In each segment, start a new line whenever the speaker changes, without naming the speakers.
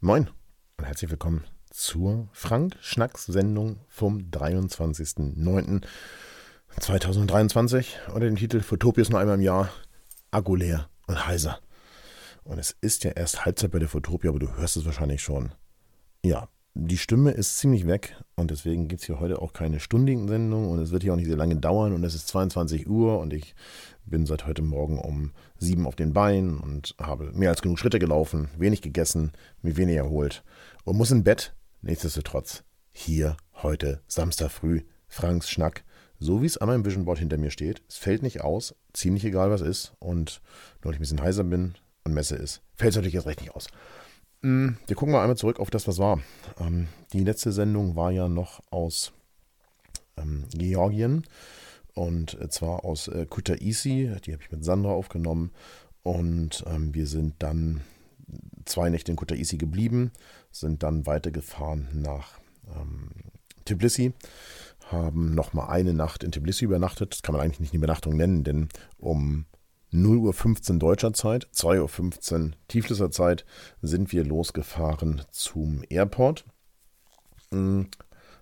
Moin und herzlich willkommen zur Frank-Schnacks-Sendung vom 23.09.2023 unter dem Titel Photopius nur einmal im Jahr, Akku leer und heiser. Und es ist ja erst Halbzeit bei der Photopia, aber du hörst es wahrscheinlich schon. Ja, die Stimme ist ziemlich weg und deswegen gibt es hier heute auch keine stundigen Sendung und es wird hier auch nicht sehr lange dauern und es ist 22 Uhr und ich bin seit heute Morgen um sieben auf den Beinen und habe mehr als genug Schritte gelaufen, wenig gegessen, mir wenig erholt und muss in Bett. Nichtsdestotrotz, hier heute Samstag früh, Franks Schnack, so wie es an meinem Vision Board hinter mir steht. Es fällt nicht aus, ziemlich egal was ist und nur weil ich ein bisschen heiser bin und Messe ist, fällt es natürlich jetzt recht nicht aus. Hm, wir gucken mal einmal zurück auf das, was war. Ähm, die letzte Sendung war ja noch aus ähm, Georgien und zwar aus äh, Kutaisi. Die habe ich mit Sandra aufgenommen und ähm, wir sind dann zwei Nächte in Kutaisi geblieben, sind dann weitergefahren nach Tbilisi, haben nochmal eine Nacht in Tbilisi übernachtet. Das kann man eigentlich nicht eine Übernachtung nennen, denn um 0.15 Uhr deutscher Zeit, 2.15 Uhr Tiflisser Zeit sind wir losgefahren zum Airport. Hm,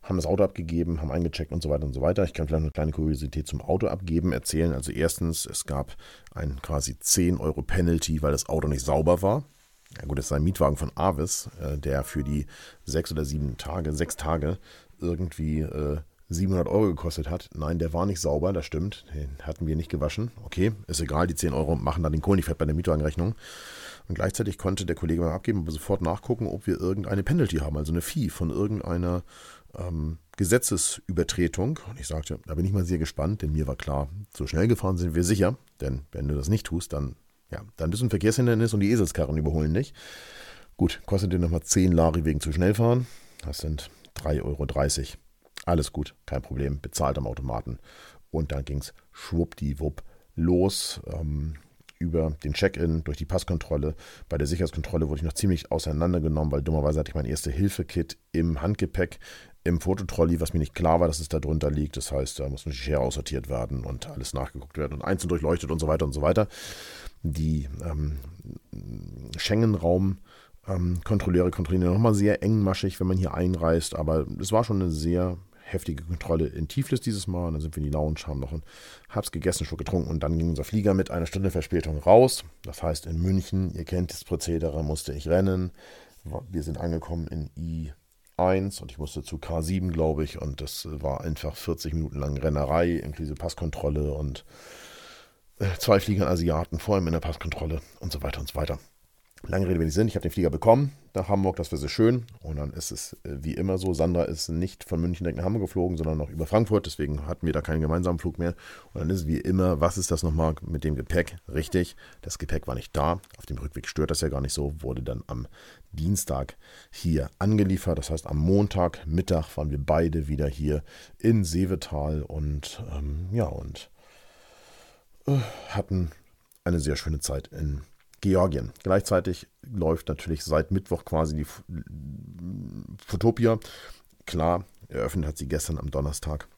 haben das Auto abgegeben, haben eingecheckt und so weiter und so weiter. Ich kann vielleicht eine kleine Kuriosität zum Auto abgeben erzählen. Also erstens, es gab ein quasi 10 Euro Penalty, weil das Auto nicht sauber war. Ja gut, es ist ein Mietwagen von Avis, äh, der für die sechs oder sieben Tage, sechs Tage irgendwie äh, 700 Euro gekostet hat. Nein, der war nicht sauber, das stimmt. Den hatten wir nicht gewaschen. Okay, ist egal, die 10 Euro machen dann den Kohl nicht fett bei der Mietwagenrechnung. Und gleichzeitig konnte der Kollege beim Abgeben sofort nachgucken, ob wir irgendeine Penalty haben, also eine Fee von irgendeiner ähm, Gesetzesübertretung. Und ich sagte, da bin ich mal sehr gespannt, denn mir war klar, so schnell gefahren sind wir sicher. Denn wenn du das nicht tust, dann, ja, dann bist du ein Verkehrshindernis und die Eselskarren überholen dich. Gut, kostet dir nochmal 10 Lari wegen zu schnell fahren. Das sind 3,30 Euro. Alles gut, kein Problem, bezahlt am Automaten. Und dann ging es schwuppdiwupp los. Ähm, über den Check-in, durch die Passkontrolle. Bei der Sicherheitskontrolle wurde ich noch ziemlich auseinandergenommen, weil dummerweise hatte ich mein Erste-Hilfe-Kit im Handgepäck, im Fototrolley, was mir nicht klar war, dass es da drunter liegt. Das heißt, da muss die Schere aussortiert werden und alles nachgeguckt werden und einzeln durchleuchtet und so weiter und so weiter. Die ähm, Schengen-Raum- ähm, Kontrolleure kontrollieren nochmal sehr engmaschig, wenn man hier einreist, aber es war schon eine sehr heftige Kontrolle in Tiflis dieses Mal. Und dann sind wir in die Lounge, haben noch ein Hab's gegessen, schon getrunken und dann ging unser Flieger mit einer Stunde Verspätung raus. Das heißt, in München, ihr kennt das Prozedere, musste ich rennen. Wir sind angekommen in I1 und ich musste zu K7, glaube ich. Und das war einfach 40 Minuten lang Rennerei, inklusive Passkontrolle und äh, zwei Flieger Asiaten vor allem in der Passkontrolle und so weiter und so weiter. Lange Rede, wenig Sinn. Ich habe den Flieger bekommen nach Hamburg, das war sehr schön. Und dann ist es äh, wie immer so: Sandra ist nicht von München direkt nach Hamburg geflogen, sondern noch über Frankfurt. Deswegen hatten wir da keinen gemeinsamen Flug mehr. Und dann ist es wie immer: Was ist das nochmal mit dem Gepäck? Richtig, das Gepäck war nicht da. Auf dem Rückweg stört das ja gar nicht so. Wurde dann am Dienstag hier angeliefert. Das heißt, am Montagmittag waren wir beide wieder hier in Seevetal und ähm, ja, und äh, hatten eine sehr schöne Zeit in Georgien. Gleichzeitig läuft natürlich seit Mittwoch quasi die Fotopia. Klar, eröffnet hat sie gestern am Donnerstag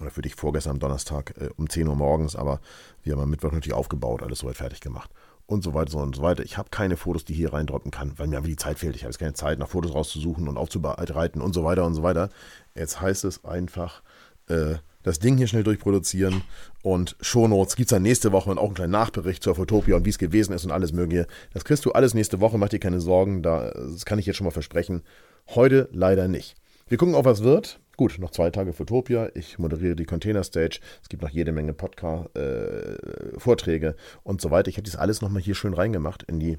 oder für dich vorgestern am Donnerstag äh, um 10 Uhr morgens, aber wir haben am Mittwoch natürlich aufgebaut, alles soweit fertig gemacht und so weiter und so weiter. Ich habe keine Fotos, die hier reindroppen kann, weil mir aber die Zeit fehlt. Ich habe jetzt keine Zeit, nach Fotos rauszusuchen und aufzubereiten und so weiter und so weiter. Jetzt heißt es einfach, äh, das Ding hier schnell durchproduzieren und Shownotes gibt es dann nächste Woche und auch einen kleinen Nachbericht zur Fotopia und wie es gewesen ist und alles mögliche. Das kriegst du alles nächste Woche, mach dir keine Sorgen, das kann ich jetzt schon mal versprechen. Heute leider nicht. Wir gucken, ob was wird. Gut, noch zwei Tage Fotopia. Ich moderiere die Container Stage. Es gibt noch jede Menge Podcast, äh, Vorträge und so weiter. Ich habe das alles nochmal hier schön reingemacht in die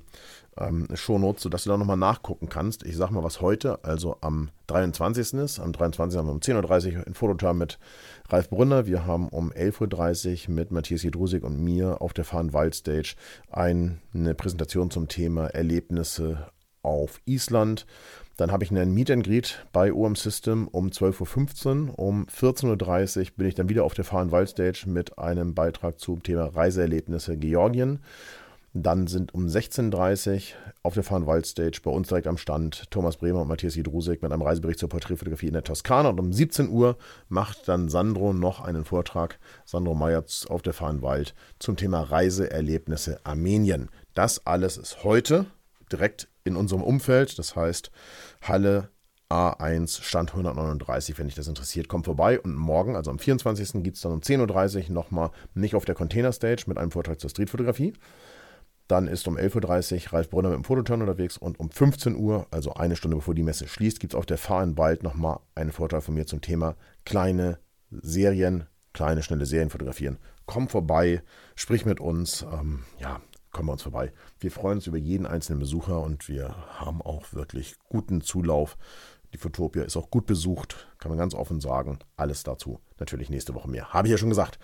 ähm, Shownotes, sodass du da nochmal nachgucken kannst. Ich sag mal, was heute, also am 23. ist. Am 23. haben wir um 10.30 Uhr ein Fototar mit Ralf Brunner. Wir haben um 11.30 Uhr mit Matthias Jedrusik und mir auf der Fahrenwald Stage eine Präsentation zum Thema Erlebnisse auf Island. Dann habe ich einen Meet and Greet bei OM System um 12.15 Uhr. Um 14.30 Uhr bin ich dann wieder auf der Fahrenwald Stage mit einem Beitrag zum Thema Reiseerlebnisse Georgien. Dann sind um 16.30 Uhr auf der Fahrenwald Stage bei uns direkt am Stand Thomas Bremer und Matthias Jedrusek mit einem Reisebericht zur Porträtfotografie in der Toskana. Und um 17 Uhr macht dann Sandro noch einen Vortrag, Sandro Meyer auf der Fahrenwald, zum Thema Reiseerlebnisse Armenien. Das alles ist heute direkt in unserem Umfeld. Das heißt, Halle A1 Stand 139, wenn dich das interessiert, komm vorbei. Und morgen, also am 24. gibt es dann um 10.30 Uhr nochmal nicht auf der Container Stage mit einem Vortrag zur Streetfotografie. Dann ist um 11.30 Uhr Ralf Brunner mit dem Fototurn unterwegs und um 15 Uhr, also eine Stunde bevor die Messe schließt, gibt es auf der Fahr in Wald nochmal einen Vortrag von mir zum Thema kleine Serien, kleine, schnelle Serien fotografieren. Komm vorbei, sprich mit uns. Ähm, ja, kommen wir uns vorbei. Wir freuen uns über jeden einzelnen Besucher und wir haben auch wirklich guten Zulauf. Die Fotopia ist auch gut besucht, kann man ganz offen sagen. Alles dazu natürlich nächste Woche mehr. Habe ich ja schon gesagt.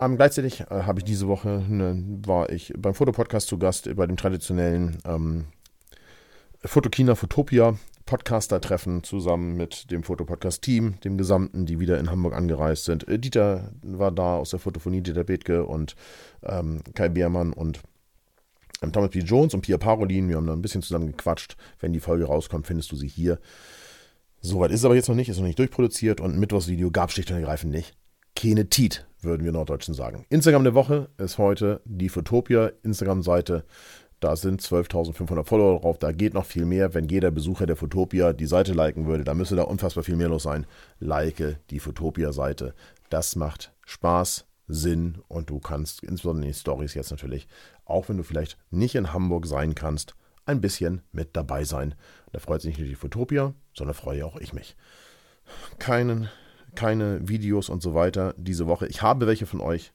Ähm, gleichzeitig äh, habe ich diese Woche, ne, war ich beim Fotopodcast zu Gast bei dem traditionellen ähm, Fotokina Fotopia Podcaster-Treffen zusammen mit dem Fotopodcast-Team, dem Gesamten, die wieder in Hamburg angereist sind. Äh, Dieter war da aus der Fotophonie, Dieter Bethke und ähm, Kai Beermann und ähm, Thomas P. Jones und Pia Parolin. Wir haben da ein bisschen zusammen gequatscht. Wenn die Folge rauskommt, findest du sie hier. Soweit ist es aber jetzt noch nicht, ist noch nicht durchproduziert und ein Mittwochsvideo gab es schlicht und ergreifend nicht. Keine Tiet, würden wir Norddeutschen sagen. Instagram der Woche ist heute die Fotopia Instagram-Seite. Da sind 12.500 Follower drauf. Da geht noch viel mehr. Wenn jeder Besucher der Fotopia die Seite liken würde, dann müsste da unfassbar viel mehr los sein. Like die Fotopia-Seite. Das macht Spaß, Sinn und du kannst insbesondere in den Stories jetzt natürlich, auch wenn du vielleicht nicht in Hamburg sein kannst, ein bisschen mit dabei sein. Da freut sich nicht nur die Fotopia, sondern freue auch ich mich. Keinen, keine Videos und so weiter diese Woche. Ich habe welche von euch.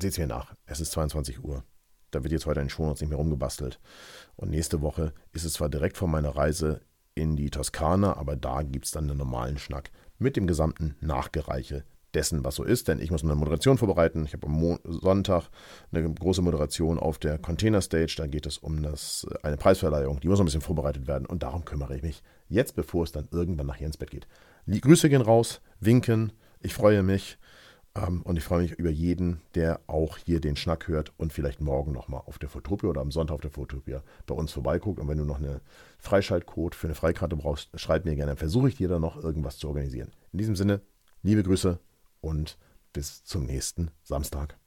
Seht es mir nach. Es ist 22 Uhr. Da wird jetzt heute in Shownotes nicht mehr rumgebastelt. Und nächste Woche ist es zwar direkt vor meiner Reise in die Toskana, aber da gibt es dann einen normalen Schnack mit dem gesamten Nachgereiche dessen, was so ist, denn ich muss eine Moderation vorbereiten. Ich habe am Mo Sonntag eine große Moderation auf der Container Stage. Da geht es um das, äh, eine Preisverleihung. Die muss ein bisschen vorbereitet werden und darum kümmere ich mich jetzt, bevor es dann irgendwann nachher ins Bett geht. Die Grüße gehen raus, winken. Ich freue mich ähm, und ich freue mich über jeden, der auch hier den Schnack hört und vielleicht morgen nochmal auf der Fotopia oder am Sonntag auf der Fotopia bei uns vorbeiguckt. Und wenn du noch eine Freischaltcode für eine Freikarte brauchst, schreib mir gerne. Dann versuche ich dir da noch irgendwas zu organisieren. In diesem Sinne, liebe Grüße und bis zum nächsten Samstag.